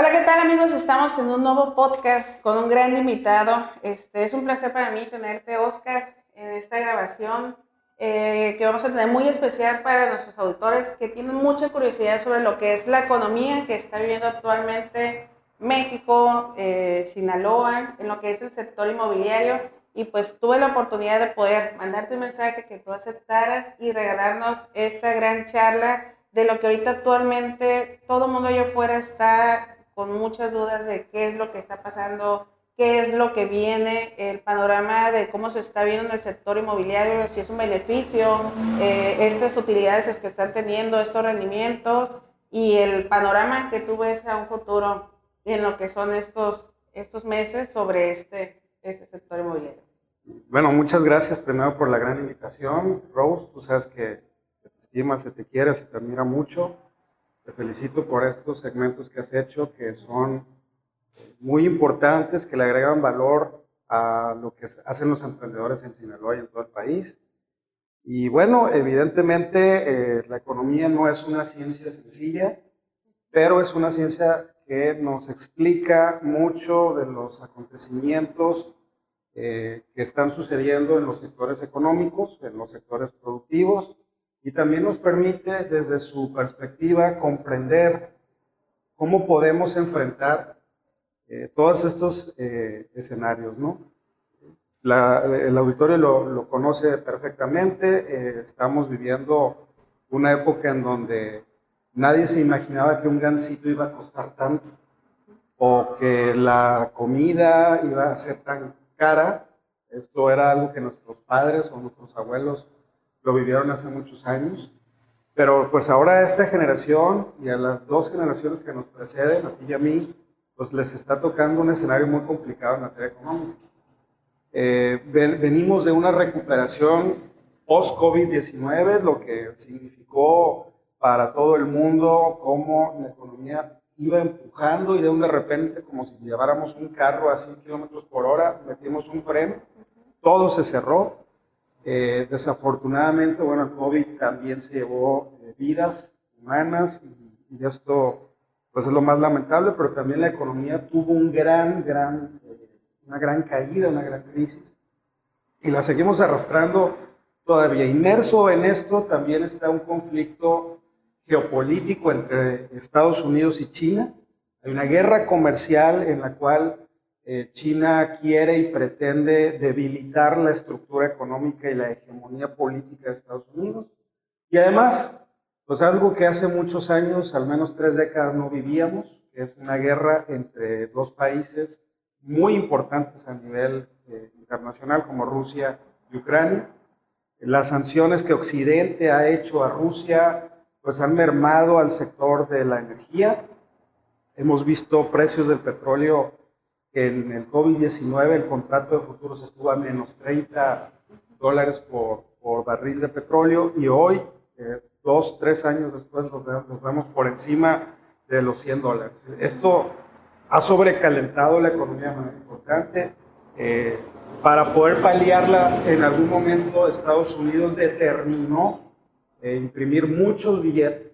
Hola, ¿qué tal amigos? Estamos en un nuevo podcast con un gran invitado. Este, es un placer para mí tenerte, Oscar, en esta grabación eh, que vamos a tener muy especial para nuestros auditores que tienen mucha curiosidad sobre lo que es la economía que está viviendo actualmente México, eh, Sinaloa, en lo que es el sector inmobiliario. Y pues tuve la oportunidad de poder mandarte un mensaje que tú aceptaras y regalarnos esta gran charla de lo que ahorita actualmente todo el mundo allá afuera está con muchas dudas de qué es lo que está pasando, qué es lo que viene, el panorama de cómo se está viendo en el sector inmobiliario, si es un beneficio, eh, estas utilidades que están teniendo, estos rendimientos y el panorama que tú ves a un futuro en lo que son estos, estos meses sobre este, este sector inmobiliario. Bueno, muchas gracias primero por la gran invitación. Rose, tú sabes que se te estima, se te quiere, se te admira mucho. Te felicito por estos segmentos que has hecho, que son muy importantes, que le agregan valor a lo que hacen los emprendedores en Sinaloa y en todo el país. Y bueno, evidentemente eh, la economía no es una ciencia sencilla, pero es una ciencia que nos explica mucho de los acontecimientos eh, que están sucediendo en los sectores económicos, en los sectores productivos y también nos permite desde su perspectiva comprender cómo podemos enfrentar eh, todos estos eh, escenarios. ¿no? el auditorio lo, conoce perfectamente, eh, estamos viviendo una época en donde nadie se imaginaba que un gansito iba a costar tanto o que la comida iba a ser tan cara. Esto era algo que nuestros padres o nuestros abuelos lo vivieron hace muchos años. Pero pues ahora a esta generación y a las dos generaciones que nos preceden, a ti y a mí, pues les está tocando un escenario muy complicado en materia económica. Eh, venimos de una recuperación post-COVID-19, lo que significó para todo el mundo cómo la economía iba empujando y de un de repente, como si lleváramos un carro a 100 kilómetros por hora, metimos un freno, todo se cerró eh, desafortunadamente, bueno, el COVID también se llevó eh, vidas humanas y, esto pues es lo más lamentable, pero también la economía tuvo un gran, gran, eh, una gran caída, una gran crisis y la seguimos arrastrando todavía. Inmerso en esto también está un conflicto geopolítico entre Estados Unidos y China. Hay una guerra comercial en la cual eh, China quiere y pretende debilitar la estructura económica y la hegemonía política de Estados Unidos. Y además, pues algo que hace muchos años, al menos tres décadas, no vivíamos, es una guerra entre dos países muy importantes a nivel eh, internacional como Rusia y Ucrania. Las sanciones que Occidente ha hecho a Rusia, pues han mermado al sector de la energía. Hemos visto precios del petróleo en el COVID-19 el contrato de futuros estuvo a menos 30 dólares por, barril de petróleo y hoy, eh, dos, tres años después, nos vemos, por encima de los 100 dólares. Esto ha sobrecalentado la economía más importante. Eh, para poder paliarla, en algún momento Estados Unidos determinó eh, imprimir muchos billetes.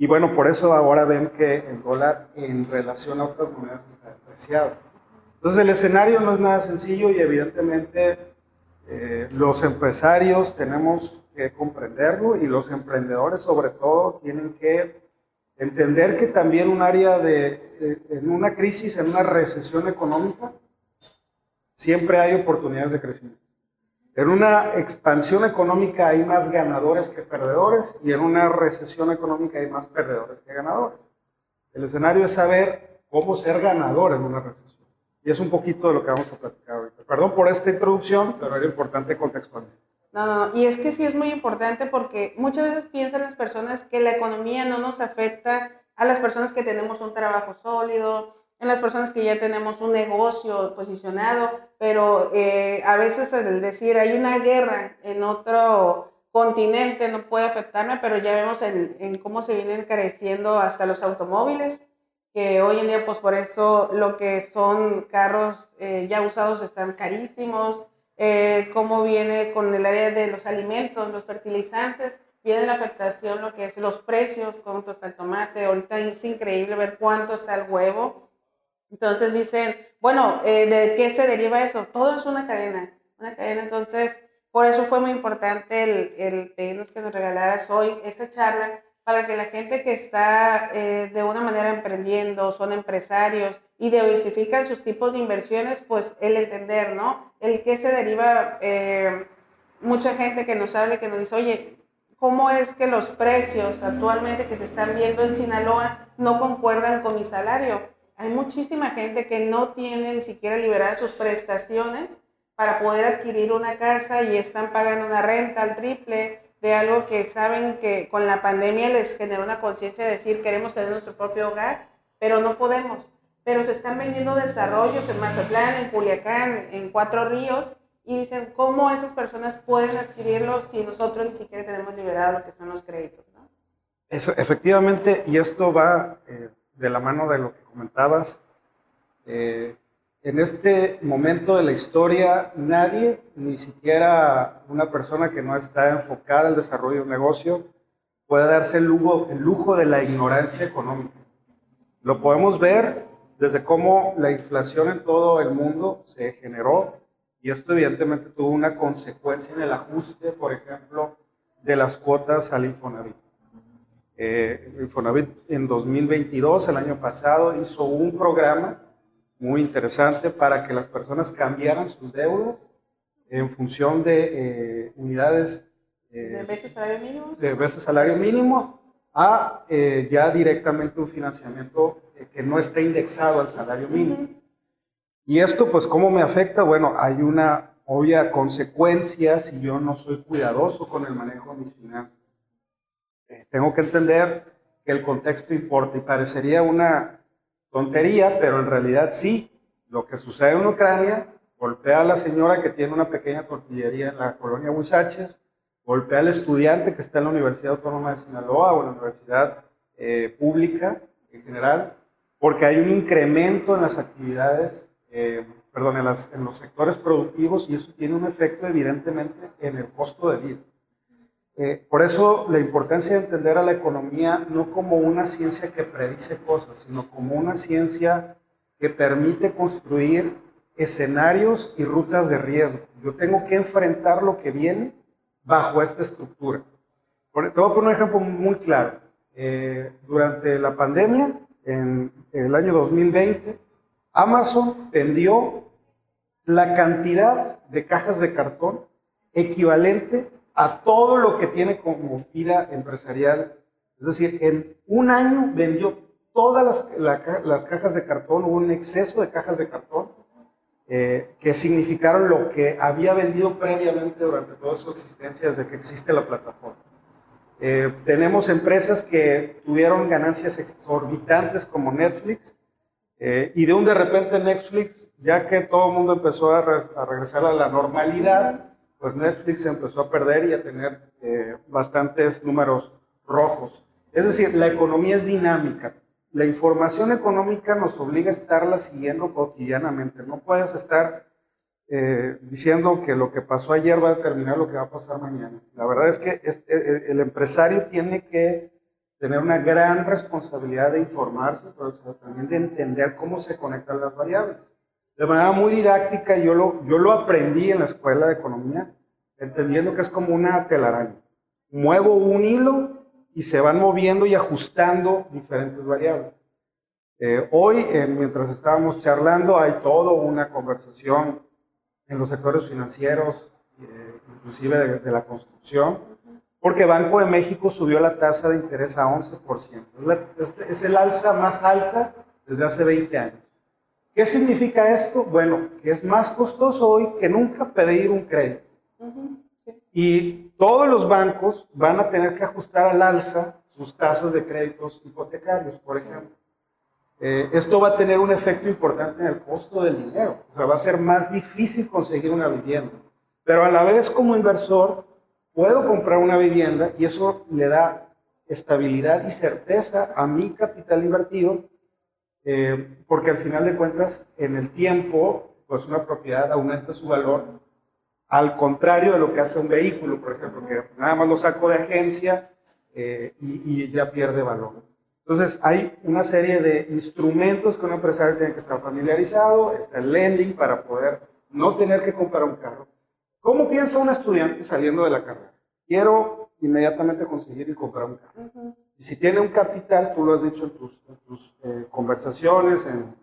Y bueno, por eso ahora ven que el dólar en relación a otras monedas está entonces el escenario no es nada sencillo y evidentemente eh, los empresarios tenemos que comprenderlo y los emprendedores sobre todo tienen que entender que también un área de, en una crisis, en una recesión económica, siempre hay oportunidades de crecimiento. En una expansión económica hay más ganadores que perdedores y en una recesión económica hay más perdedores que ganadores. El escenario es saber cómo ser ganador en una recesión. Y es un poquito de lo que vamos a platicar ahorita. Perdón por esta introducción, pero era importante contextualizar. No, no, no. Y es que sí es muy importante porque muchas veces piensan las personas que la economía no nos afecta a las personas que tenemos un trabajo sólido, en las personas que ya tenemos un negocio posicionado, pero eh, a veces el decir hay una guerra en otro continente no puede afectarme, pero ya vemos en, en cómo se vienen encareciendo hasta los automóviles que hoy en día pues por eso lo que son carros eh, ya usados están carísimos, eh, cómo viene con el área de los alimentos, los fertilizantes, viene la afectación, lo que es los precios, cuánto está el tomate, ahorita es increíble ver cuánto está el huevo. Entonces dicen, bueno, eh, ¿de qué se deriva eso? Todo es una cadena, una cadena. Entonces, por eso fue muy importante el, pedirnos que nos regalaras hoy esa charla para que la gente que está eh, de una manera emprendiendo, son empresarios y diversifican sus tipos de inversiones, pues el entender, ¿no? El que se deriva, eh, mucha gente que nos hable, que nos dice, oye, ¿cómo es que los precios actualmente que se están viendo en Sinaloa no concuerdan con mi salario? Hay muchísima gente que no tiene ni siquiera liberadas sus prestaciones para poder adquirir una casa y están pagando una renta al triple de algo que saben que con la pandemia les generó una conciencia de decir queremos tener nuestro propio hogar, pero no podemos. Pero se están vendiendo desarrollos en Mazatlán, en Culiacán, en Cuatro Ríos, y dicen cómo esas personas pueden adquirirlo si nosotros ni siquiera tenemos liberado lo que son los créditos. ¿no? Eso, efectivamente, y esto va eh, de la mano de lo que comentabas. Eh, en este momento de la historia, nadie, ni siquiera una persona que no está enfocada al desarrollo de un negocio, puede darse el lujo, el lujo de la ignorancia económica. Lo podemos ver desde cómo la inflación en todo el mundo se generó y esto evidentemente tuvo una consecuencia en el ajuste, por ejemplo, de las cuotas al Infonavit. Eh, Infonavit en 2022, el año pasado, hizo un programa muy interesante para que las personas cambiaran sus deudas en función de eh, unidades eh, de veces salario mínimo, de veces salario mínimo a eh, ya directamente un financiamiento que no esté indexado al salario mínimo. Y esto, pues, ¿cómo me afecta? Bueno, hay una obvia consecuencia si yo no soy cuidadoso con el manejo de mis finanzas. Tengo que entender que el contexto importa y parecería una tontería, pero en realidad sí. Lo que sucede en Ucrania, golpea a la señora que tiene una pequeña tortillería en la colonia Huizaches, golpea al estudiante que está en la Universidad Autónoma de Sinaloa o en la universidad eh, pública en general, porque hay un incremento en las actividades, eh, perdón, en, en los sectores productivos y eso tiene un efecto evidentemente en el costo de vida. Eh, por eso la importancia de entender a la economía no como una ciencia que predice cosas, sino como una ciencia que permite construir escenarios y rutas de riesgo. Yo tengo que enfrentar lo que viene bajo esta estructura. Por, te poner un ejemplo muy claro. Eh, durante la pandemia, en el año 2020, Amazon vendió la cantidad de cajas de cartón equivalente a todo lo que tiene como vida empresarial. Es decir, en un año vendió todas las, cajas de cartón, hubo un exceso de cajas de cartón eh, que significaron lo que había vendido previamente durante toda su existencia desde que existe la plataforma. Eh, tenemos empresas que tuvieron ganancias exorbitantes como Netflix eh, y de un de repente Netflix, ya que todo el mundo empezó a regresar a la normalidad, pues Netflix empezó a perder y a tener eh, bastantes números rojos. Es decir, la economía es dinámica. La información económica nos obliga a estarla siguiendo cotidianamente. No puedes estar eh, diciendo que lo que pasó ayer va a determinar lo que va a pasar mañana. La verdad es que eh, el empresario tiene que tener una gran responsabilidad de informarse, pero también de entender cómo se conectan las variables de manera muy didáctica, yo lo, yo lo aprendí en la escuela de economía, entendiendo que es como una telaraña. Muevo un hilo y se van moviendo y ajustando diferentes variables. Eh, hoy, eh, mientras estábamos charlando, hay toda una conversación en los sectores financieros, eh, inclusive de, la construcción, porque Banco de México subió la tasa de interés a 11%. Es, es el alza más alta desde hace 20 años. ¿Qué significa esto? Bueno, que es más costoso hoy que nunca pedir un crédito. Y todos los bancos van a tener que ajustar al alza sus tasas de créditos hipotecarios, por ejemplo. Eh, esto va a tener un efecto importante en el costo del dinero. O sea, va a ser más difícil conseguir una vivienda. Pero a la vez, como inversor, puedo comprar una vivienda y eso le da estabilidad y certeza a mi capital invertido eh, porque al final de cuentas, en el tiempo, pues una propiedad aumenta su valor Al contrario de lo que hace un vehículo, por ejemplo, que nada más lo saco de agencia eh, y, y, ya pierde valor. Entonces, hay una serie de instrumentos que un empresario tiene que estar familiarizado. Está el lending para poder no tener que comprar un carro. ¿Cómo piensa un estudiante saliendo de la carrera? Quiero inmediatamente conseguir y comprar un carro. Y si tiene un capital, tú lo has dicho en tus, eh, conversaciones, en,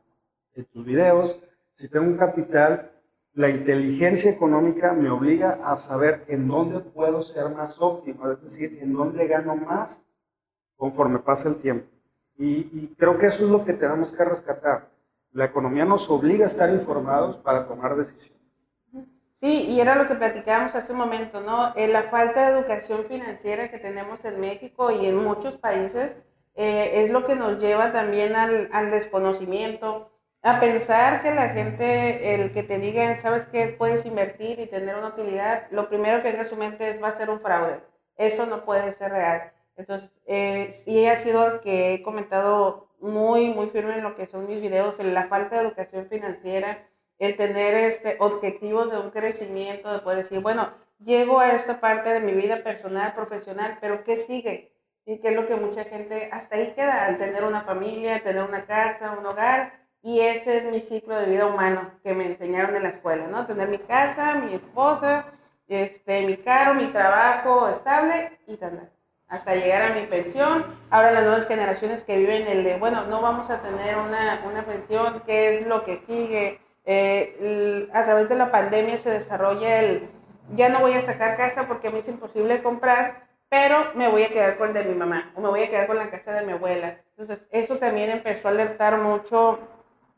en tus videos, si tengo un capital, la inteligencia económica me obliga a saber en dónde puedo ser más óptimo, es decir, en dónde gano más conforme pasa el tiempo. Y, creo que eso es lo que tenemos que rescatar. La economía nos obliga a estar informados para tomar decisiones. Sí, y era lo que platicábamos hace un momento, ¿no? Eh, la falta de educación financiera que tenemos en México y en muchos países eh, es lo que nos lleva también al, al desconocimiento, a pensar que la gente, el que te digan, sabes que puedes invertir y tener una utilidad, lo primero que venga a su mente es va a ser un fraude. Eso no puede ser real. Entonces, eh, sí ha sido que he comentado muy, muy firme en lo que son mis videos, en la falta de educación financiera, el tener este, objetivos de un crecimiento, de poder decir, bueno, llego a esta parte de mi vida personal, profesional, pero ¿qué sigue? Y qué es lo que mucha gente hasta ahí queda, al tener una familia, tener una casa, un hogar, y ese es mi ciclo de vida humano que me enseñaron en la escuela, ¿no? Tener mi casa, mi esposa, este, mi carro, mi trabajo estable y tal. Hasta llegar a mi pensión. Ahora las nuevas generaciones que viven el de, bueno, no vamos a tener una, una pensión, ¿qué es lo que sigue? Eh, a través de la pandemia se desarrolla el, ya no voy a sacar casa porque mí es imposible comprar, pero me voy a quedar con el de mi mamá o me voy a quedar con la casa de mi abuela. Entonces, eso también empezó a alertar mucho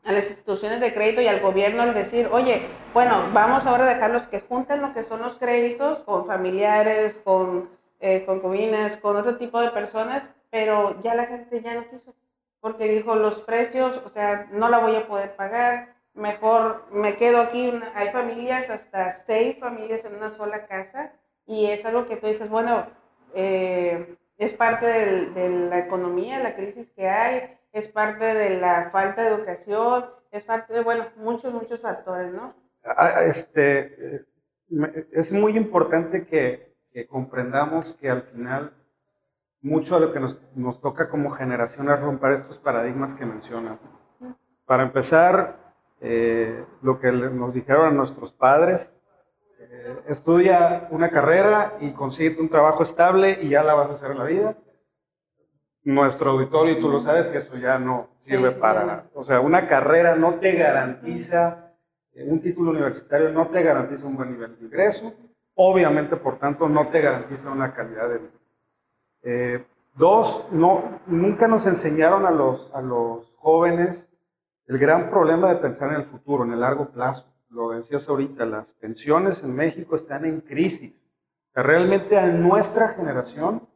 a las instituciones de crédito y al gobierno al decir, oye, bueno, vamos ahora a dejarlos que junten lo que son los créditos con familiares, con eh, concubinas, con otro tipo de personas, pero ya la gente ya no quiso, porque dijo los precios, o sea, no la voy a poder pagar, mejor me quedo aquí, hay familias, hasta seis familias en una sola casa, y es algo que tú dices, bueno, eh, es parte de la economía, la crisis que hay, es parte de la falta de educación, es parte de, bueno, muchos, muchos factores, ¿no? Ah, ah, este, eh, es muy importante que, que, comprendamos que al final mucho de lo que nos, nos, toca como generación es romper estos paradigmas que mencionan. Para empezar, eh, lo que nos dijeron a nuestros padres, eh, estudia una carrera y consigue un trabajo estable y ya la vas a hacer en la vida nuestro auditorio, y tú lo sabes, que eso ya no sirve para nada. O sea, una carrera no te garantiza, eh, un título universitario no te garantiza un buen nivel de ingreso, obviamente, por tanto, no te garantiza una calidad de vida. Eh, dos, no, nunca nos enseñaron a los, a los jóvenes el gran problema de pensar en el futuro, en el largo plazo. Lo decías ahorita, las pensiones en México están en crisis. realmente a nuestra generación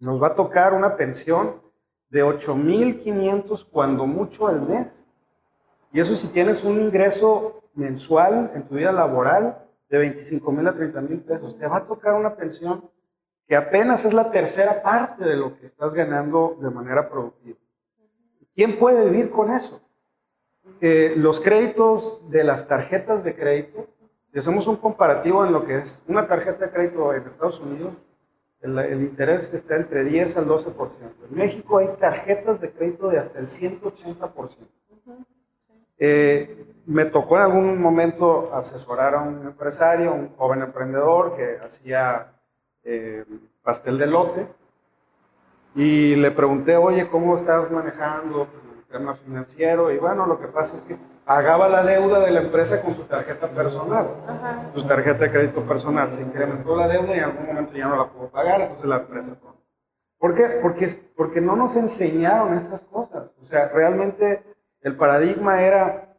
nos va a tocar una pensión de 8.500 cuando mucho al mes. Y eso si tienes un ingreso mensual en tu vida laboral de 25 mil a 30 mil pesos, te va a tocar una pensión que apenas es la tercera parte de lo que estás ganando de manera productiva. ¿Quién puede vivir con eso? Eh, los créditos de las tarjetas de crédito, si hacemos un comparativo en lo que es una tarjeta de crédito en Estados Unidos, el, interés está entre 10 al 12%. En México hay tarjetas de crédito de hasta el 180%. Eh, me tocó en algún momento asesorar a un empresario, un joven emprendedor que hacía eh, pastel de lote y le pregunté, oye, ¿cómo estás manejando tema financiero? Y bueno, lo que pasa es que pagaba la deuda de la empresa con su tarjeta personal. Su tarjeta de crédito personal. Se incrementó la deuda y en algún momento ya no la pudo pagar, entonces la empresa... ¿Por qué? Porque, porque no nos enseñaron estas cosas. O sea, realmente el paradigma era,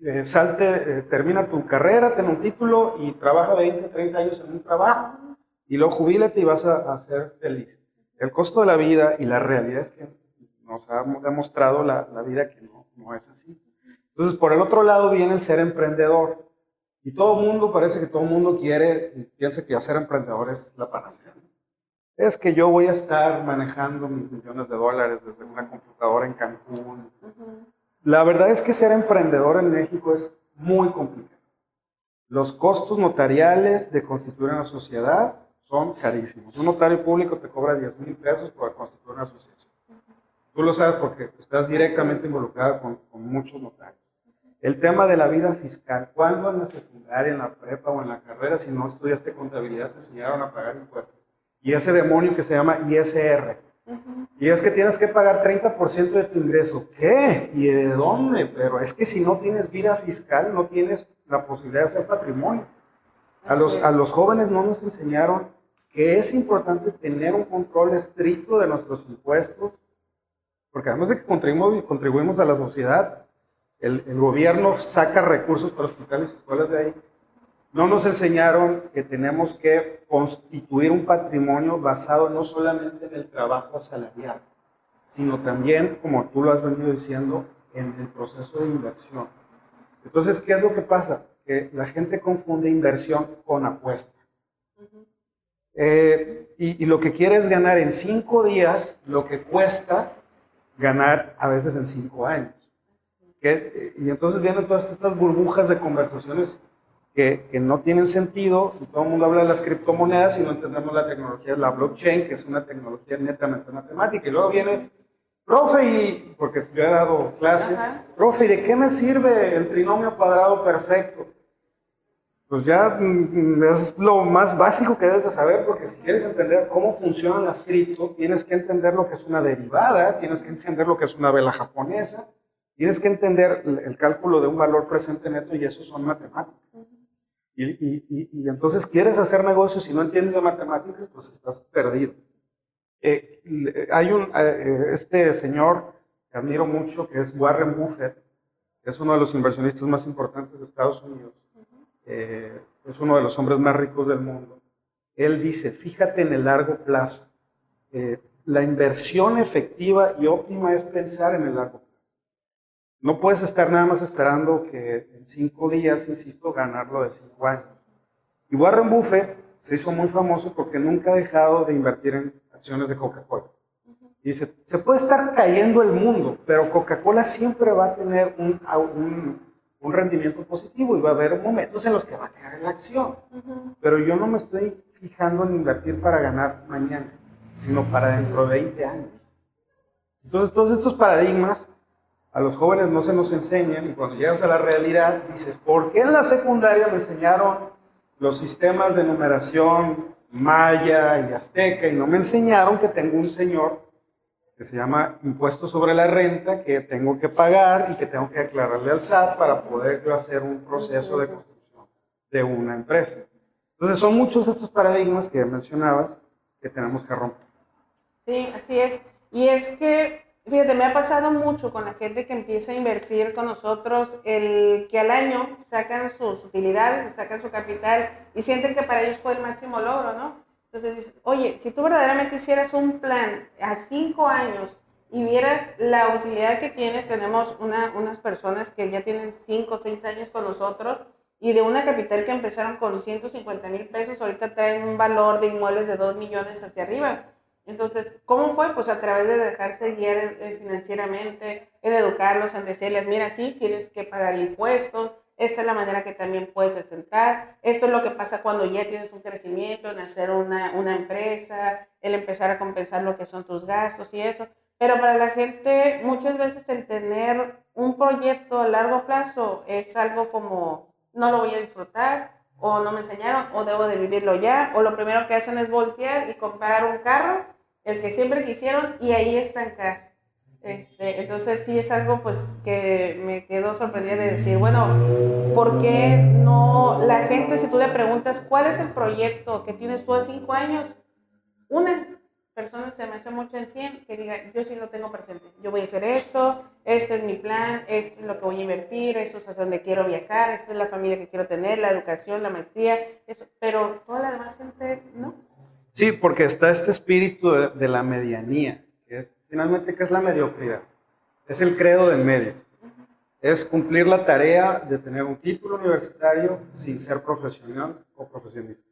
eh, salte, eh, termina tu carrera, ten un título y trabaja 20, 30 años en un trabajo y luego jubílate y vas a, ser feliz. El costo de la vida y la realidad es que nos ha demostrado la, la vida que no, no es así. Entonces, por el otro lado viene el ser emprendedor. Y todo el mundo, parece que todo el mundo quiere y piensa que ya ser emprendedor es la panacea. Es que yo voy a estar manejando mis millones de dólares desde una computadora en Cancún. La verdad es que ser emprendedor en México es muy complicado. Los costos notariales de constituir una sociedad son carísimos. Un notario público te cobra 10 mil pesos por constituir una asociación. Tú lo sabes porque estás directamente involucrado con, con muchos notarios. El tema de la vida fiscal, ¿cuándo en la secundaria, en la prepa o en la carrera, si no estudiaste contabilidad, te enseñaron a pagar impuestos? Y ese demonio que se llama ISR. Y es que tienes que pagar 30% de tu ingreso. ¿Qué? ¿Y de dónde? Pero es que si no tienes vida fiscal, no tienes la posibilidad de hacer patrimonio. A los, a los jóvenes no nos enseñaron que es importante tener un control estricto de nuestros impuestos, porque además de que contribuimos, contribuimos a la sociedad, el, el, gobierno saca recursos para hospitales y escuelas de ahí. No nos enseñaron que tenemos que constituir un patrimonio basado no solamente en el trabajo salarial, sino también, como tú lo has venido diciendo, en el proceso de inversión. Entonces, ¿qué es lo que pasa? Que la gente confunde inversión con apuesta. Eh, y, y, lo que quiere es ganar en cinco días lo que cuesta ganar a veces en cinco años. ¿Qué? Y entonces vienen todas estas burbujas de conversaciones que, que, no tienen sentido. Y todo el mundo habla de las criptomonedas y no entendemos la tecnología de la blockchain, que es una tecnología netamente matemática. Y luego viene, profe, y, porque yo he dado clases, Ajá. profe, ¿y de qué me sirve el trinomio cuadrado perfecto? Pues ya mm, es lo más básico que debes de saber, porque si quieres entender cómo funcionan las cripto, tienes que entender lo que es una derivada, tienes que entender lo que es una vela japonesa, tienes que entender el cálculo de un valor presente neto y eso son matemáticas. Y, y, y, entonces quieres hacer negocios y no entiendes de matemáticas, pues estás perdido. Eh, hay un, eh, este señor que admiro mucho, que es Warren Buffett, es uno de los inversionistas más importantes de Estados Unidos eh, es uno de los hombres más ricos del mundo, él dice, fíjate en el largo plazo. Eh, la inversión efectiva y óptima es pensar en el largo plazo. No puedes estar nada más esperando que en cinco días, insisto, ganarlo de cinco años. Y Warren Buffett se hizo muy famoso porque nunca ha dejado de invertir en acciones de Coca-Cola. Dice, se puede estar cayendo el mundo, pero Coca-Cola siempre va a tener un, un un rendimiento positivo y va a haber momentos en los que va a caer la acción. Pero yo no me estoy fijando en invertir para ganar mañana, sino para dentro de 20 años. Entonces, todos estos paradigmas a los jóvenes no se nos enseñan y cuando llegas a la realidad dices, ¿por qué en la secundaria me enseñaron los sistemas de numeración maya y azteca y no me enseñaron que tengo un señor que se llama impuesto sobre la renta que tengo que pagar y que tengo que declararle al SAT para poder yo hacer un proceso de construcción de una empresa. Entonces son muchos estos paradigmas que mencionabas que tenemos que romper. Sí, así es. Y es que, fíjate, me ha pasado mucho con la gente que empieza a invertir con nosotros, el que al año sacan sus utilidades, sacan su capital y sienten que para ellos fue el máximo logro, ¿no? Entonces dices, oye, si tú verdaderamente hicieras un plan a cinco años y vieras la utilidad que tienes, tenemos una, unas personas que ya tienen cinco o seis años con nosotros y de una capital que empezaron con 150 mil pesos, ahorita traen un valor de inmuebles de 2 millones hacia arriba. Entonces, ¿cómo fue? Pues a través de dejarse guiar eh, financieramente, en educarlos, en decirles, mira, sí, tienes que pagar impuestos, esta es la manera que también puedes sentar. Esto es lo que pasa cuando ya tienes un crecimiento, en hacer una, una empresa, el empezar a compensar lo que son tus gastos y eso. Pero para la gente, muchas veces el tener un proyecto a largo plazo es algo como, no lo voy a disfrutar, o no me enseñaron, o debo de vivirlo ya, o lo primero que hacen es voltear y comprar un carro, el que siempre quisieron, y ahí estancar. Este, entonces sí es algo pues que me quedó sorprendida de decir, bueno, ¿por qué no la gente, si tú le preguntas cuál es el proyecto que tienes tú a cinco años, una persona se me hace mucho en 100 que diga, yo sí lo tengo presente, yo voy a hacer esto, este es mi plan, esto es lo que voy a invertir, esto es a donde quiero viajar, esta es la familia que quiero tener, la educación, la maestría, eso, pero toda la demás gente no. Sí, porque está este espíritu de, la medianía, es Finalmente, ¿qué es la mediocridad? Es el credo del medio. Es cumplir la tarea de tener un título universitario sin ser profesional o profesionista.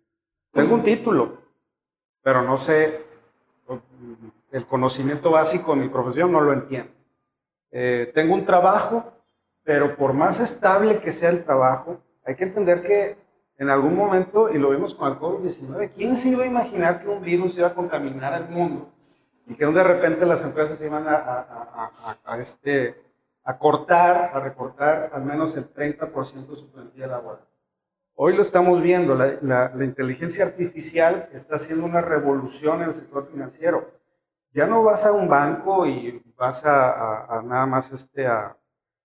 Tengo un título, pero no sé, el conocimiento básico de mi profesión no lo entiendo. Eh, tengo un trabajo, pero por más estable que sea el trabajo, hay que entender que en algún momento, y lo vimos con el COVID-19, ¿quién se iba a imaginar que un virus iba a contaminar al mundo y que de repente las empresas iban a, este, a cortar, a recortar al menos el 30% de su plantilla laboral? Hoy lo estamos viendo, la, la, inteligencia artificial está haciendo una revolución en el sector financiero. Ya no vas a un banco y vas a, nada más este, a,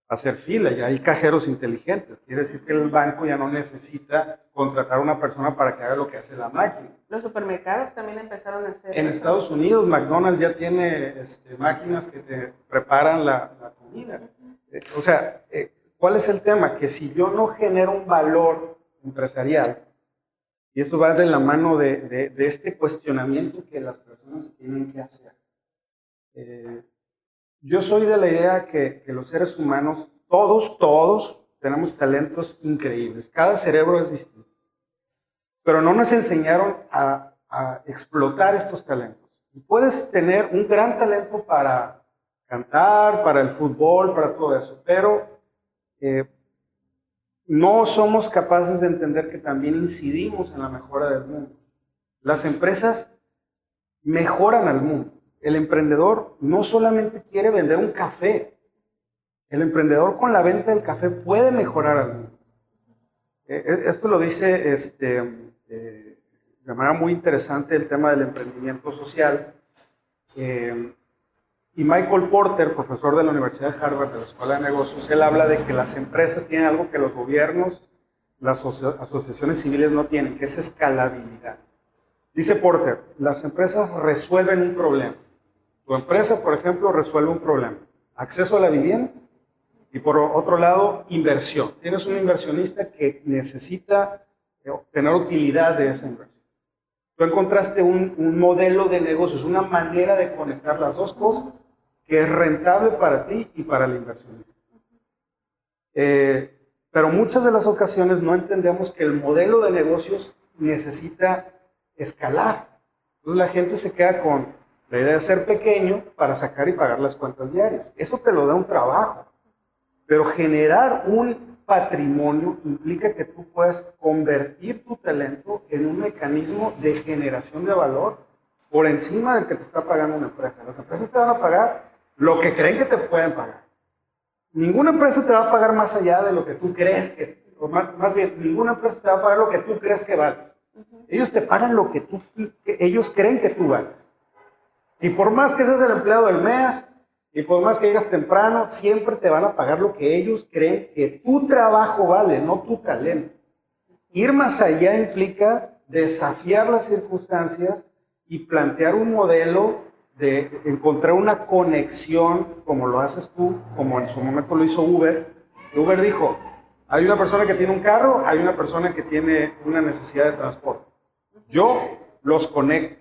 hacer fila, ya hay cajeros inteligentes. Quiere decir que el banco ya no necesita contratar a una persona para que haga lo que hace la máquina. Los supermercados también empezaron a hacer. En Estados Unidos, McDonald's ya tiene este, máquinas que te preparan la, comida. Eh, o sea, eh, ¿cuál es el tema? Que si yo no genero un valor empresarial, y eso va de la mano de, este cuestionamiento que las personas tienen que hacer. Eh, yo soy de la idea que, los seres humanos, todos, todos, tenemos talentos increíbles. Cada cerebro es distinto. Pero no nos enseñaron a, explotar estos talentos. puedes tener un gran talento para cantar, para el fútbol, para todo eso, pero eh, no somos capaces de entender que también incidimos en la mejora del mundo. Las empresas mejoran al mundo el emprendedor no solamente quiere vender un café, el emprendedor con la venta del café puede mejorar al mundo. E, e, esto lo dice este, eh, de manera muy interesante el tema del emprendimiento social. Y Michael Porter, profesor de la Universidad de Harvard, de la Escuela de Negocios, él habla de que las empresas tienen algo que los gobiernos, las asociaciones civiles no tienen, que es escalabilidad. Dice Porter, las empresas resuelven un problema. Tu empresa, por ejemplo, resuelve un problema. Acceso a la vivienda y por otro lado, inversión. Tienes un inversionista que necesita eh, tener utilidad de esa inversión. Tú encontraste un, modelo de negocios, una manera de conectar las dos cosas que es rentable para ti y para el inversionista. Eh, pero muchas de las ocasiones no entendemos que el modelo de negocios necesita escalar. Entonces la gente se queda con, la idea es ser pequeño para sacar y pagar las cuentas diarias. Eso te lo da un trabajo. Pero generar un patrimonio implica que tú puedas convertir tu talento en un mecanismo de generación de valor por encima del que te está pagando una empresa. Las empresas te van a pagar lo que creen que te pueden pagar. Ninguna empresa te va a pagar más allá de lo que tú crees que, o más, bien, ninguna empresa te va a pagar lo que tú crees que vales. Ellos te pagan lo que, tú, que ellos creen que tú vales. Y por más que seas el empleado del mes, y por más que llegas temprano, siempre te van a pagar lo que ellos creen que tu trabajo vale, no tu talento. Ir más allá implica desafiar las circunstancias y plantear un modelo de encontrar una conexión, como lo haces tú, como en su momento lo hizo Uber. Uber dijo, hay una persona que tiene un carro, hay una persona que tiene una necesidad de transporte. Yo los conecto.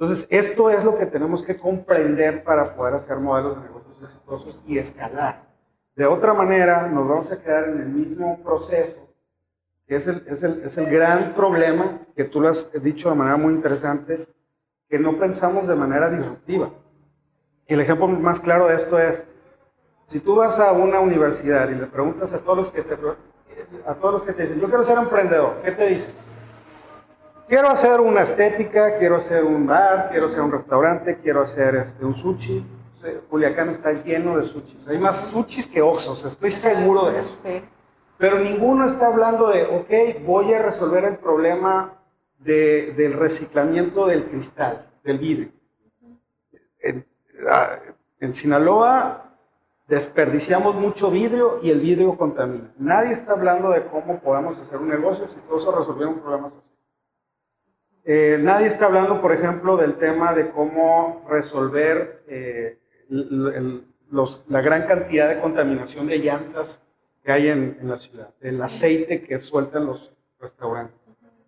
Entonces, esto es lo que tenemos que comprender para poder hacer modelos de negocios exitosos y escalar. De otra manera, nos vamos a quedar en el mismo proceso, que es el, es el, es el gran problema, que tú lo has dicho de manera muy interesante, que no pensamos de manera disruptiva. Y el ejemplo más claro de esto es, si tú vas a una universidad y le preguntas a todos los que te, a todos los que te dicen, yo quiero ser emprendedor, ¿qué te dicen? Quiero hacer una estética, quiero hacer un bar, quiero hacer un restaurante, quiero hacer este, un sushi. Culiacán está lleno de sushis. Hay más sushis que oxos, estoy seguro de eso. Pero ninguno está hablando de, ok, voy a resolver el problema del reciclamiento del cristal, del vidrio. Ah, en Sinaloa desperdiciamos mucho vidrio y el vidrio contamina. Nadie está hablando de cómo podemos hacer un negocio si todo eso resolviera un problema social. Eh, nadie está hablando, por ejemplo, del tema de cómo resolver eh, la gran cantidad de contaminación de llantas que hay en, la ciudad, el aceite que sueltan los restaurantes.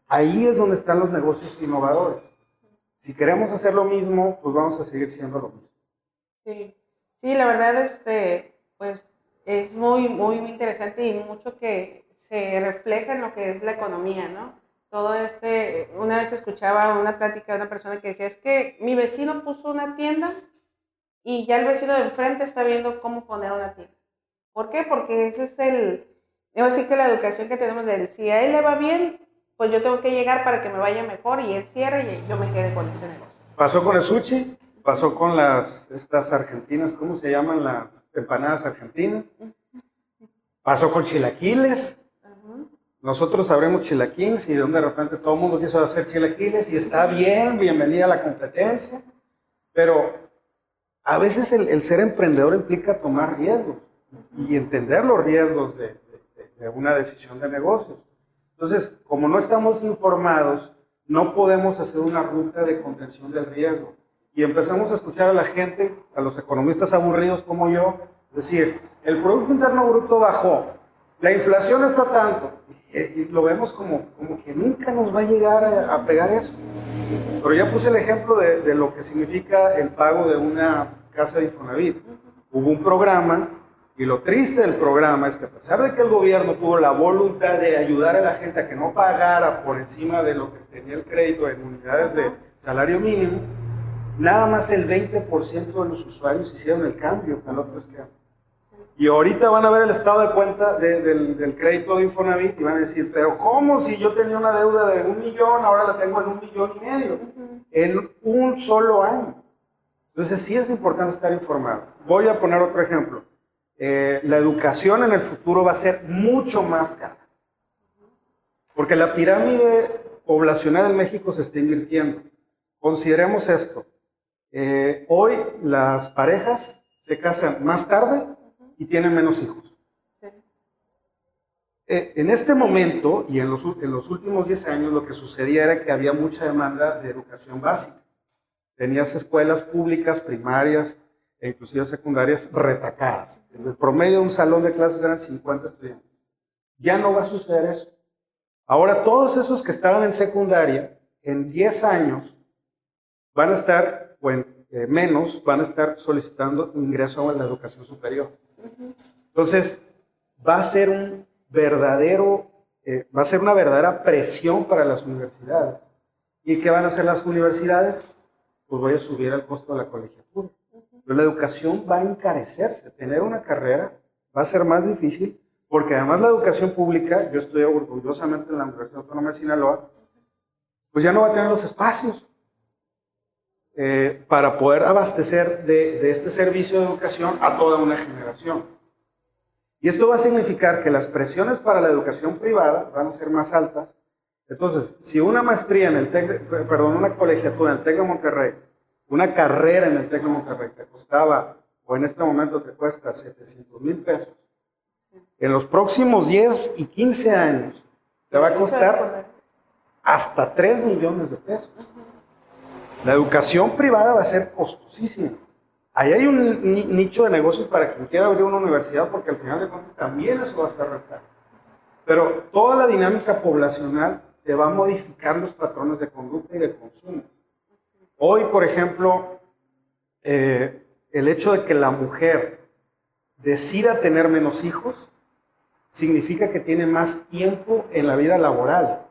Ahí es donde están los negocios innovadores. Si queremos hacer lo mismo, pues vamos a seguir siendo lo mismo. Sí, sí la verdad, este, pues es muy, muy interesante y mucho que se refleja en lo que es la economía, ¿no? Todo este, una vez escuchaba una plática de una persona que decía, es que mi vecino puso una tienda y ya el vecino de enfrente está viendo cómo poner una tienda. ¿Por qué? Porque ese es el, Es decir, que la educación que tenemos de él, si a él le va bien, pues yo tengo que llegar para que me vaya mejor y él cierre y yo me quede con ese negocio. Pasó con el sushi, pasó con las, estas argentinas, ¿cómo se llaman las empanadas argentinas? Pasó con chilaquiles. Nosotros sabremos chilaquiles y de repente todo el mundo quiso hacer chilaquiles y está bien, bienvenida a la competencia. Pero a veces el, ser emprendedor implica tomar riesgos y entender los riesgos de, de una decisión de negocios. Entonces, como no estamos informados, no podemos hacer una ruta de contención del riesgo. Y empezamos a escuchar a la gente, a los economistas aburridos como yo, decir, el Producto Interno Bruto bajó, la inflación está tanto, y, lo vemos como, como que nunca nos va a llegar a, pegar eso. Pero ya puse el ejemplo de, de, lo que significa el pago de una casa de Infonavit. Hubo un programa y lo triste del programa es que a pesar de que el gobierno tuvo la voluntad de ayudar a la gente a que no pagara por encima de lo que tenía el crédito en unidades de salario mínimo, nada más el 20% de los usuarios hicieron el cambio al otro esquema. Y ahorita van a ver el estado de cuenta del, crédito de Infonavit y van a decir, pero ¿cómo si yo tenía una deuda de un millón, ahora la tengo en un millón y medio? En un solo año. Entonces sí es importante estar informado. Voy a poner otro ejemplo. Eh, la educación en el futuro va a ser mucho más cara. Porque la pirámide poblacional en México se está invirtiendo. Consideremos esto. Eh, hoy las parejas se casan más tarde y tienen menos hijos. Eh, en este momento y en los, en los últimos 10 años lo que sucedía era que había mucha demanda de educación básica. Tenías escuelas públicas, primarias e inclusive secundarias retacadas. En el promedio de un salón de clases eran 50 estudiantes. Ya no va a suceder eso. Ahora todos esos que estaban en secundaria, en 10 años, van a estar, o en eh, menos, van a estar solicitando ingreso a la educación superior. Entonces, va a ser un verdadero, eh, va a ser una verdadera presión para las universidades. ¿Y qué van a hacer las universidades? Pues voy a subir el costo de la colegiatura. Pero la educación va a encarecerse. Tener una carrera va a ser más difícil porque además la educación pública, yo estoy orgullosamente en la Universidad Autónoma de Sinaloa, pues ya no va a tener los espacios eh, para poder abastecer de, este servicio de educación a toda una generación. Y esto va a significar que las presiones para la educación privada van a ser más altas. Entonces, si una maestría en el TEC, perdón, una colegiatura en el TEC de Monterrey, una carrera en el TEC de Monterrey te costaba, o en este momento te cuesta 700 mil pesos, en los próximos 10 y 15 años te va a costar hasta 3 millones de pesos. La educación privada va a ser costosísima. Ahí hay un nicho de negocios para quien quiera abrir una universidad, porque al final de cuentas también eso va a ser rentable. Pero toda la dinámica poblacional te va a modificar los patrones de conducta y de consumo. Hoy, por ejemplo, eh, el hecho de que la mujer decida tener menos hijos significa que tiene más tiempo en la vida laboral.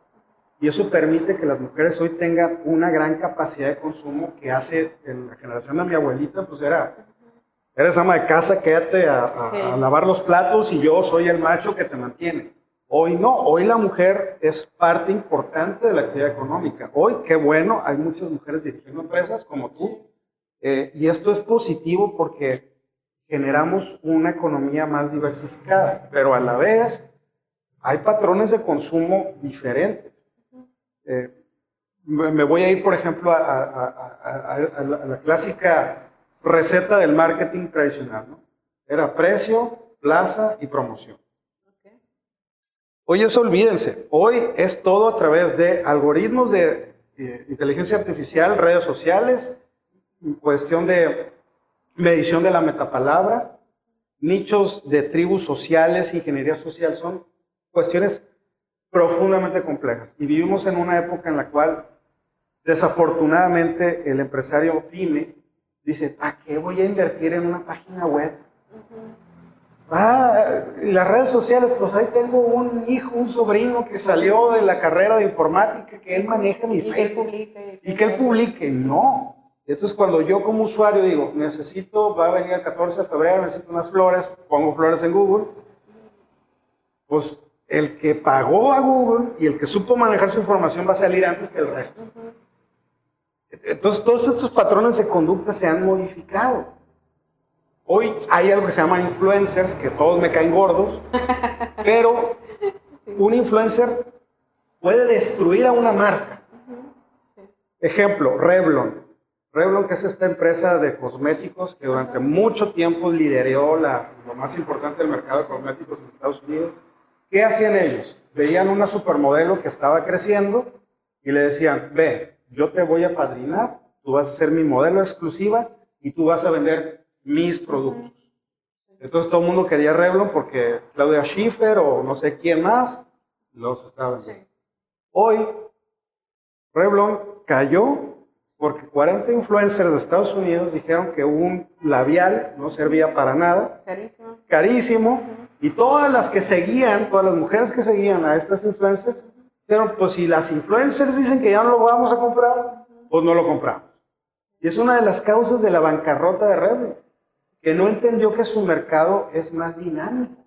Y eso permite que las mujeres hoy tengan una gran capacidad de consumo que hace en la generación de mi abuelita, pues era, eres ama de casa, quédate a, a, lavar los platos y yo soy el macho que te mantiene. Hoy no, hoy la mujer es parte importante de la actividad económica. Hoy, qué bueno, hay muchas mujeres dirigiendo empresas como tú. Eh, y esto es positivo porque generamos una economía más diversificada, pero a la vez hay patrones de consumo diferentes. Eh, me voy a ir, por ejemplo, a, la, clásica receta del marketing tradicional. ¿no? Era precio, plaza y promoción. Hoy eso olvídense. Hoy es todo a través de algoritmos de eh, inteligencia artificial, redes sociales, cuestión de medición de la metapalabra, nichos de tribus sociales, ingeniería social, son cuestiones profundamente complejas. Y vivimos en una época en la cual, desafortunadamente, el empresario pyme dice, ¿a qué voy a invertir en una página web? Ah, las redes sociales, pues ahí tengo un hijo, un sobrino que salió de la carrera de informática, que él maneja mi y Que él publique. Y que él publique, no. Entonces, cuando yo como usuario digo, necesito, va a venir el 14 de febrero, necesito unas flores, pongo flores en Google, pues el que pagó a Google y el que supo manejar su información va a salir antes que el resto. Entonces, todos estos patrones de conducta se han modificado. Hoy hay algo que se llaman influencers, que todos me caen gordos, pero un influencer puede destruir a una marca. Ejemplo, Revlon. Revlon, que es esta empresa de cosméticos que durante mucho tiempo lideró la, lo más importante del mercado de cosméticos en Estados Unidos. ¿Qué hacían ellos? Veían una supermodelo que estaba creciendo y le decían, ve, yo te voy a padrinar, tú vas a ser mi modelo exclusiva y tú vas a vender mis productos. Entonces todo el mundo quería Revlon porque Claudia Schiffer o no sé quién más los estaba vendiendo. Hoy, Revlon cayó porque 40 influencers de Estados Unidos dijeron que un labial no servía para nada. Carísimo. Carísimo. Y todas las que seguían, todas las mujeres que seguían a estas influencers, dijeron, pues si las influencers dicen que ya no lo vamos a comprar, pues no lo compramos. Y es una de las causas de la bancarrota de Revlon, que no entendió que su mercado es más dinámico.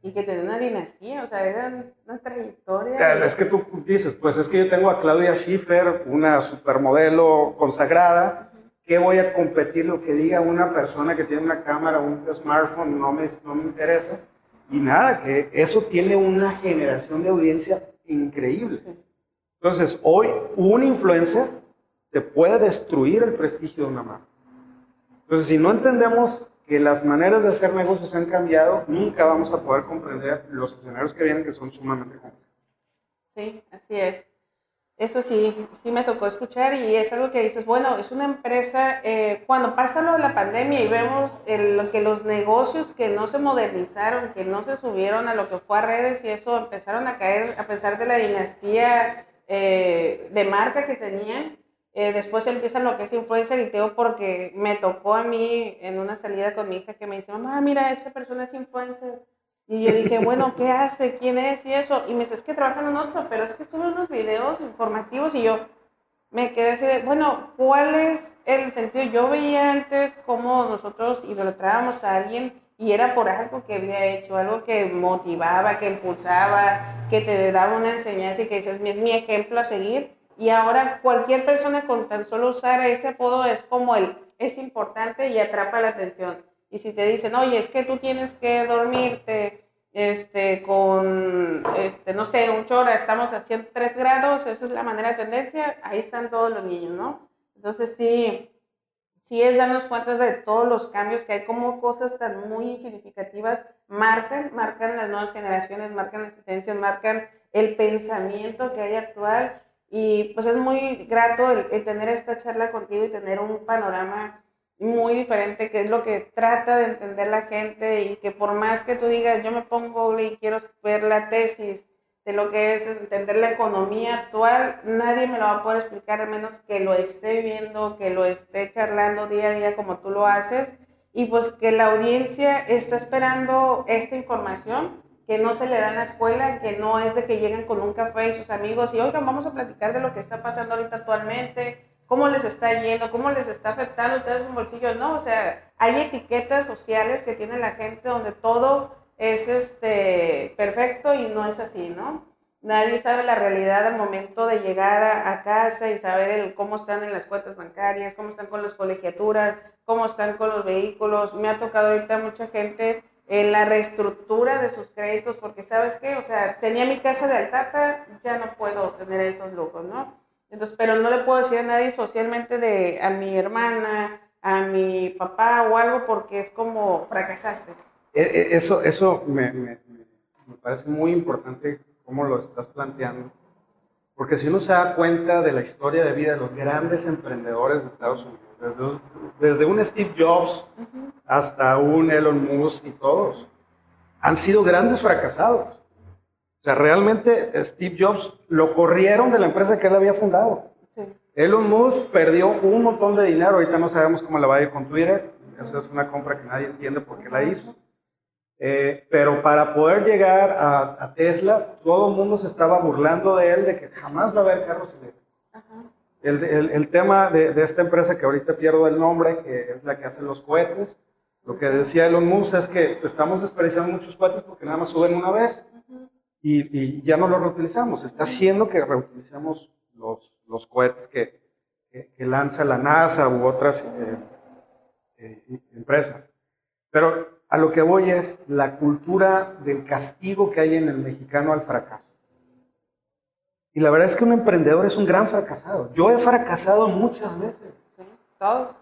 Y que tenía una dinastía, o sea, era una trayectoria. Es que tú dices, pues es que yo tengo a Claudia Schiffer, una supermodelo consagrada, ¿qué voy a competir lo que diga una persona que tiene una cámara, un smartphone, no me, no me interesa? Y nada, que eso tiene una generación de audiencia increíble. Entonces, hoy un influencer te puede destruir el prestigio de una marca. Entonces, si no entendemos que las maneras de hacer negocios han cambiado, nunca vamos a poder comprender los escenarios que vienen que son sumamente complejos. Sí, así es. Eso sí, sí me tocó escuchar y es algo que dices, bueno, es una empresa, eh, cuando pasa lo de la pandemia y vemos el, que los negocios que no se modernizaron, que no se subieron a lo que fue a redes y eso empezaron a caer a pesar de la dinastía eh, de marca que tenían, eh, después empieza lo que es influencer y tengo porque me tocó a mí en una salida con mi hija que me dice, mamá, mira, esa persona es influencer. Y yo dije, bueno, ¿qué hace? ¿Quién es? Y eso. Y me dice, es que trabaja en otro, pero es que estuve unos videos informativos y yo me quedé así de, bueno, ¿cuál es el sentido? Yo veía antes cómo nosotros idolatrábamos a alguien y era por algo que había hecho, algo que motivaba, que impulsaba, que te daba una enseñanza y que dices, es mi ejemplo a seguir y ahora cualquier persona con tan solo usar ese apodo es como el, es importante y atrapa la atención. Y si te dicen, oye, es que tú tienes que dormirte este, con, este, no sé, un chora, estamos a 103 grados, esa es la manera de tendencia, ahí están todos los niños, ¿no? Entonces sí, sí es darnos cuenta de todos los cambios que hay, como cosas tan muy significativas marcan, marcan las nuevas generaciones, marcan las tendencias, marcan el pensamiento que hay actual y pues es muy grato el, tener esta charla contigo y tener un panorama muy diferente, que es lo que trata de entender la gente y que por más que tú digas, yo me pongo y quiero ver la tesis de lo que es entender la economía actual, nadie me lo va a poder explicar a menos que lo esté viendo, que lo esté charlando día a día como tú lo haces. Y pues que la audiencia está esperando esta información que no se le da en la escuela, que no es de que lleguen con un café y sus amigos y oigan, vamos a platicar de lo que está pasando ahorita actualmente, cómo les está yendo, cómo les está afectando a ustedes un bolsillo, no, o sea, hay etiquetas sociales que tiene la gente donde todo es este perfecto y no es así, ¿no? Nadie sabe la realidad al momento de llegar a, casa y saber el, cómo están en las cuentas bancarias, cómo están con las colegiaturas, cómo están con los vehículos. Me ha tocado ahorita mucha gente en la reestructura de sus créditos, porque sabes qué, o sea, tenía mi casa de altata, ya no puedo tener esos lujos, ¿no? Entonces, pero no le puedo decir a nadie socialmente de a mi hermana, a mi papá o algo, porque es como fracasaste. E, e, eso, eso me, me, me parece muy importante cómo lo estás planteando, porque si uno se da cuenta de la historia de vida de los grandes emprendedores de Estados Unidos, desde, desde un Steve Jobs hasta un Elon Musk y todos, han sido grandes fracasados. O sea, realmente Steve Jobs lo corrieron de la empresa que él había fundado. Elon Musk perdió un montón de dinero, ahorita no sabemos cómo le va a ir con Twitter, esa es una compra que nadie entiende por qué la hizo. Eh, pero para poder llegar a, Tesla, todo el mundo se estaba burlando de él, de que jamás va a haber carros eléctricos. El, el, tema de, de, esta empresa que ahorita pierdo el nombre, que es la que hace los cohetes, lo que decía Elon Musk es que estamos desperdiciando muchos cohetes porque nada más suben una vez. y, ya no lo reutilizamos. Está haciendo que reutilicemos los, los cohetes que, que, lanza la NASA u otras eh, eh, empresas. Pero a lo que voy es la cultura del castigo que hay en el mexicano al fracaso. Y la verdad es que un emprendedor es un gran fracasado. Yo he fracasado muchas veces. Sí, todos.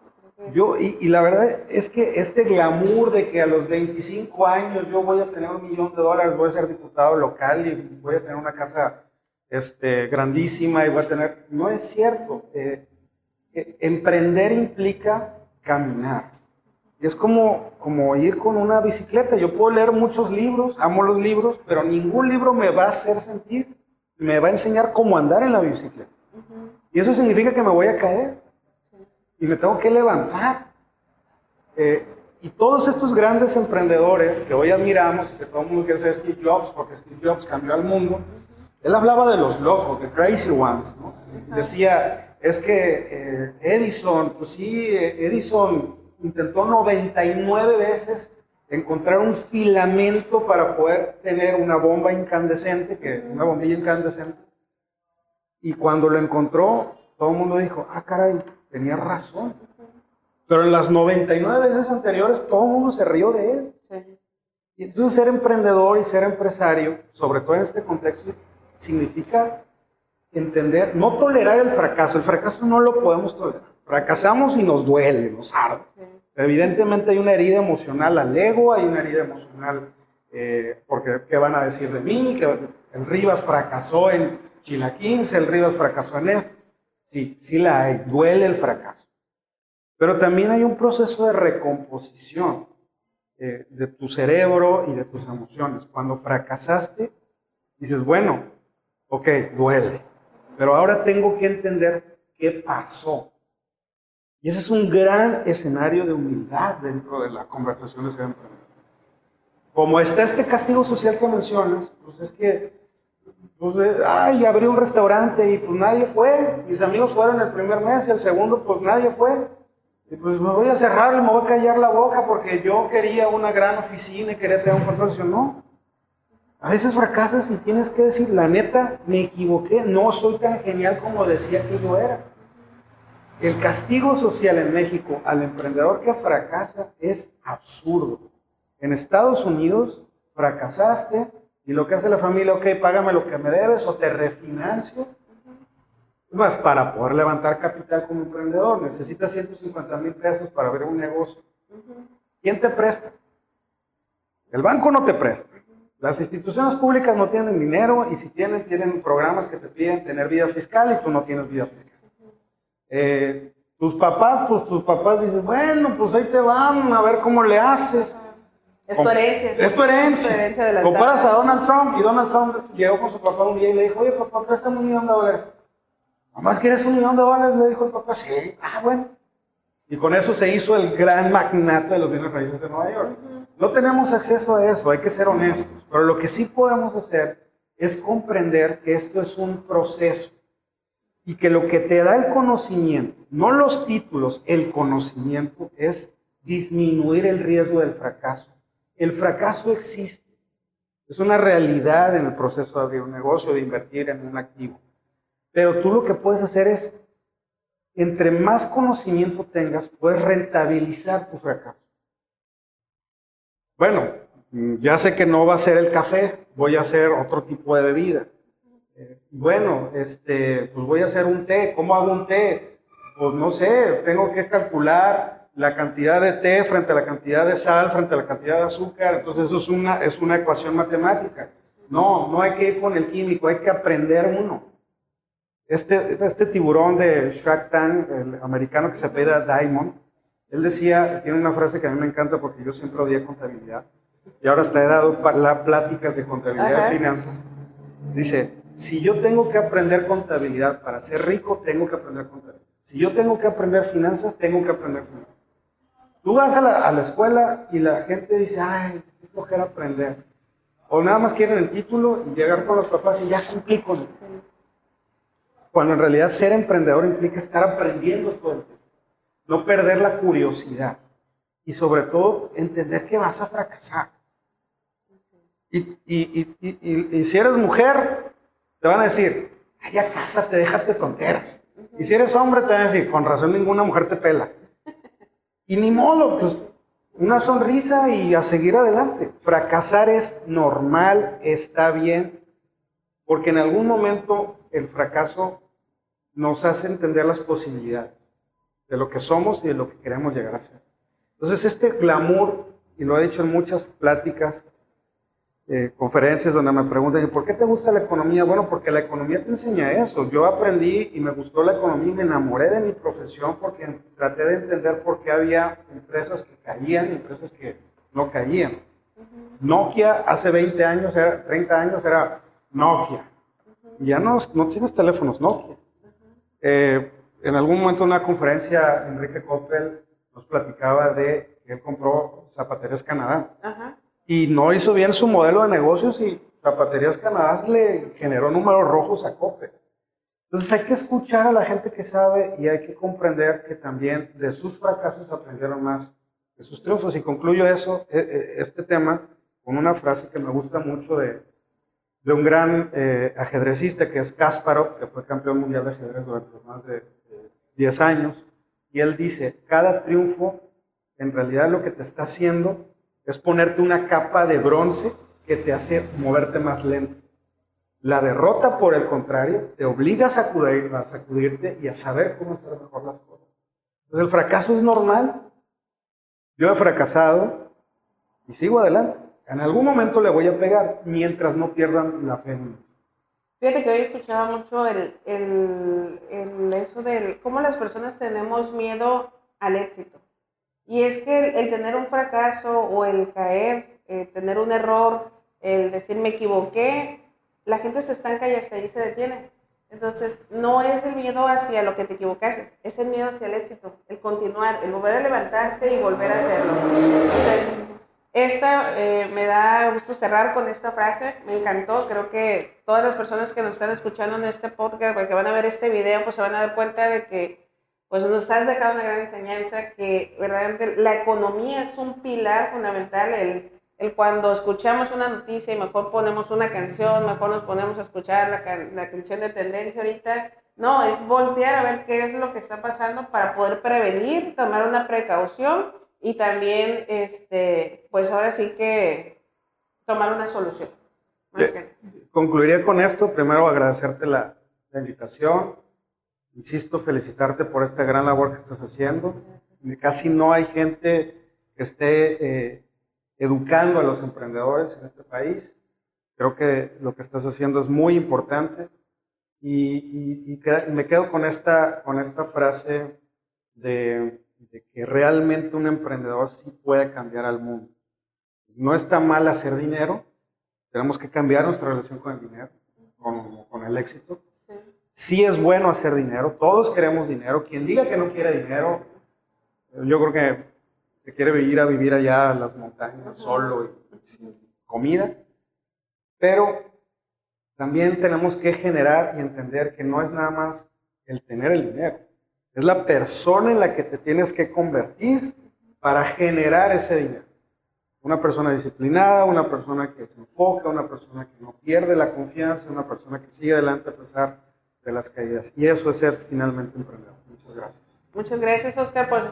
Yo, y, y, la verdad es que este glamour de que a los 25 años yo voy a tener un millón de dólares, voy a ser diputado local y voy a tener una casa este, grandísima y voy a tener... No es cierto. Eh, eh, emprender implica caminar. Y es como, como ir con una bicicleta. Yo puedo leer muchos libros, amo los libros, pero ningún libro me va a hacer sentir, me va a enseñar cómo andar en la bicicleta. Y eso significa que me voy a caer y me tengo que levantar. Eh, y todos estos grandes emprendedores que hoy admiramos y que todo el mundo quiere ser Steve Jobs, porque Steve Jobs cambió al mundo, él hablaba de los locos, de crazy ones. ¿no? Decía, es que eh, Edison, pues sí, Edison intentó 99 veces encontrar un filamento para poder tener una bomba incandescente, que, una bombilla incandescente. Y cuando lo encontró, todo el mundo dijo, ah, caray, tenía razón. Pero en las 99 veces anteriores todo el mundo se rió de él. Y entonces ser emprendedor y ser empresario, sobre todo en este contexto, significa entender, no tolerar el fracaso. El fracaso no lo podemos tolerar. Fracasamos y nos duele, nos arde. Evidentemente hay una herida emocional al ego, hay una herida emocional eh, porque ¿qué van a decir de mí? Que el Rivas fracasó en Chilaquins, el Rivas fracasó en esto. Sí, sí la hay, duele el fracaso. Pero también hay un proceso de recomposición eh, de tu cerebro y de tus emociones. Cuando fracasaste, dices, bueno, ok, duele, pero ahora tengo que entender qué pasó. Y ese es un gran escenario de humildad dentro de la conversación de Como está este castigo social que mencionas, pues es que pues, ay, abrí un restaurante y pues nadie fue. Mis amigos fueron el primer mes y el segundo pues nadie fue. Y pues me voy a cerrar me voy a callar la boca porque yo quería una gran oficina y quería tener un control. No. A veces fracasas y tienes que decir, la neta, me equivoqué, no soy tan genial como decía que yo era. El castigo social en México al emprendedor que fracasa es absurdo. En Estados Unidos, fracasaste, y lo que hace la familia, ok, págame lo que me debes o te refinancio. Más, para poder levantar capital como emprendedor, necesitas 150 mil pesos para abrir un negocio. ¿Quién te presta? El banco no te presta. Las instituciones públicas no tienen dinero y si tienen, tienen programas que te piden tener vida fiscal y tú no tienes vida fiscal. Eh, tus papás, pues tus papás dicen, bueno, pues ahí te van a ver cómo le haces. Es tu herencia. Es tu herencia. Comparas a Donald Trump y Donald Trump llegó con su papá un día y le dijo, oye papá, préstame un millón de dólares. ¿Mamás quieres un millón de dólares? Le dijo el papá, sí, ah, bueno. Y con eso se hizo el gran magnate de los bienes raíces de Nueva York. No tenemos acceso a eso, hay que ser honestos. Pero lo que sí podemos hacer es comprender que esto es un proceso y que lo que te da el conocimiento, no los títulos, el conocimiento es disminuir el riesgo del fracaso. El fracaso existe. Es una realidad en el proceso de abrir un negocio, de invertir en un activo. Pero tú lo que puedes hacer es, entre más conocimiento tengas, puedes rentabilizar tu fracaso. Bueno, ya sé que no va a ser el café, voy a hacer otro tipo de bebida. Eh, bueno, este, pues voy a hacer un té. ¿Cómo hago un té? Pues no sé, tengo que calcular la cantidad de té frente a la cantidad de sal, frente a la cantidad de azúcar. Entonces eso es una, es una ecuación matemática. No, no hay que ir con el químico, hay que aprender uno. Este, este tiburón de Shark Tank, el americano que se apellida Diamond, él decía, tiene una frase que a mí me encanta porque yo siempre odié contabilidad y ahora está he dado pláticas de contabilidad y finanzas. Dice, si yo tengo que aprender contabilidad para ser rico, tengo que aprender contabilidad. Si yo tengo que aprender finanzas, tengo que aprender finanzas. Tú vas a la, escuela y la gente dice, ay, qué flojera aprender. O nada más quieren el título y llegar con los papás y ya cumplí con él. Cuando en realidad ser emprendedor implica estar aprendiendo todo el tiempo. No perder la curiosidad. Y sobre todo entender que vas a fracasar. Y, y, y, y, si eres mujer, te van a decir, ay, ya cásate, déjate tonteras. Y si eres hombre, te van a decir, con razón ninguna mujer te pela. Y ni modo, pues una sonrisa y a seguir adelante. Fracasar es normal, está bien, porque en algún momento el fracaso nos hace entender las posibilidades de lo que somos y de lo que queremos llegar a ser. Entonces este glamour, y lo he dicho en muchas pláticas, eh, conferencias donde me preguntan, ¿por qué te gusta la economía? Bueno, porque la economía te enseña eso. Yo aprendí y me gustó la economía y me enamoré de mi profesión porque traté de entender por qué había empresas que caían y empresas que no caían. Nokia hace 20 años, era, 30 años era Nokia. Y ya no, no tienes teléfonos Nokia. Eh, en algún momento en una conferencia, Enrique Coppel nos platicaba de que él compró Zapaterías Canadá. Y no hizo bien su modelo de negocios y Zapaterías Canadá le generó números rojos a Coppel. Entonces hay que escuchar a la gente que sabe y hay que comprender que también de sus fracasos aprendieron más de sus triunfos. Y concluyo eso, e, e, este tema, con una frase que me gusta mucho de, un gran eh, ajedrecista que es Kasparov, que fue campeón mundial de ajedrez durante más de 10 años. Y él dice, cada triunfo en realidad lo que te está haciendo es ponerte una capa de bronce que te hace moverte más lento. La derrota, por el contrario, te obliga a, sacudir, a sacudirte y a saber cómo hacer mejor las cosas. Entonces el fracaso es normal. Yo he fracasado y sigo adelante. En algún momento le voy a pegar mientras no pierdan la fe en. Fíjate que hoy escuchaba mucho el, el, el, eso del cómo las personas tenemos miedo al éxito. Y es que el, tener un fracaso o el caer, eh, tener un error, el decir me equivoqué, la gente se estanca y hasta ahí se detiene. Entonces, no es el miedo hacia lo que te equivocaste, es el miedo hacia el éxito, el continuar, el volver a levantarte y volver a hacerlo. Entonces, esta eh, me da gusto cerrar con esta frase, me encantó, creo que todas las personas que nos están escuchando en este podcast, que van a ver este video, pues se van a dar cuenta de que pues nos estás dejando una gran enseñanza, que verdaderamente la economía es un pilar fundamental, el, el cuando escuchamos una noticia y mejor ponemos una canción, mejor nos ponemos a escuchar la, la canción de tendencia ahorita, no, es voltear a ver qué es lo que está pasando para poder prevenir, tomar una precaución y también, este, pues ahora sí que tomar una solución. Concluiría con esto, primero agradecerte la, la, invitación, insisto, felicitarte por esta gran labor que estás haciendo. Casi no hay gente que esté eh, educando a los emprendedores en este país. Creo que lo que estás haciendo es muy importante y, y, y me quedo con esta, con esta frase de de que realmente un emprendedor sí puede cambiar al mundo. No está mal hacer dinero, tenemos que cambiar nuestra relación con el dinero, con, con el éxito. Sí. es bueno hacer dinero, todos queremos dinero. Quien diga que no quiere dinero, yo creo que quiere ir a vivir allá en las montañas solo y sin comida. Pero también tenemos que generar y entender que no es nada más el tener el dinero. Es la persona en la que te tienes que convertir para generar ese dinero. Una persona disciplinada, una persona que se enfoca, una persona que no pierde la confianza, una persona que sigue adelante a pesar de las caídas. Y eso es ser finalmente emprendedor. Muchas gracias. Muchas gracias, Oscar. Pues,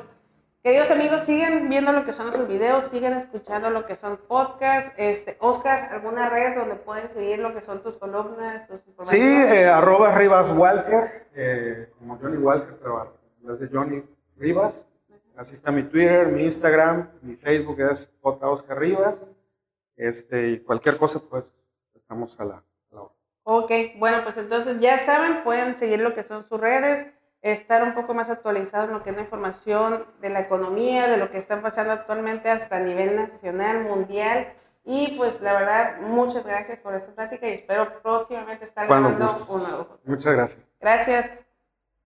queridos amigos, siguen viendo lo que son nuestros videos, siguen escuchando lo que son podcasts. Este, Oscar, ¿alguna red donde pueden seguir lo que son tus columnas, tus Sí, eh, arroba Rivas Walker, eh, como Johnny Walker, pero las de Johnny Rivas. Así está mi Twitter, mi Instagram, mi Facebook es J. Oscar Rivas. Este, y cualquier cosa, pues estamos a la. Ok, bueno, pues entonces ya saben, pueden seguir lo que son sus redes, estar un poco más actualizados en lo que es la información de la economía, de lo que está pasando actualmente hasta a nivel nacional, mundial. Y pues la verdad, muchas gracias por esta plática y espero próximamente estar grabando un nuevo. Muchas gracias. Gracias.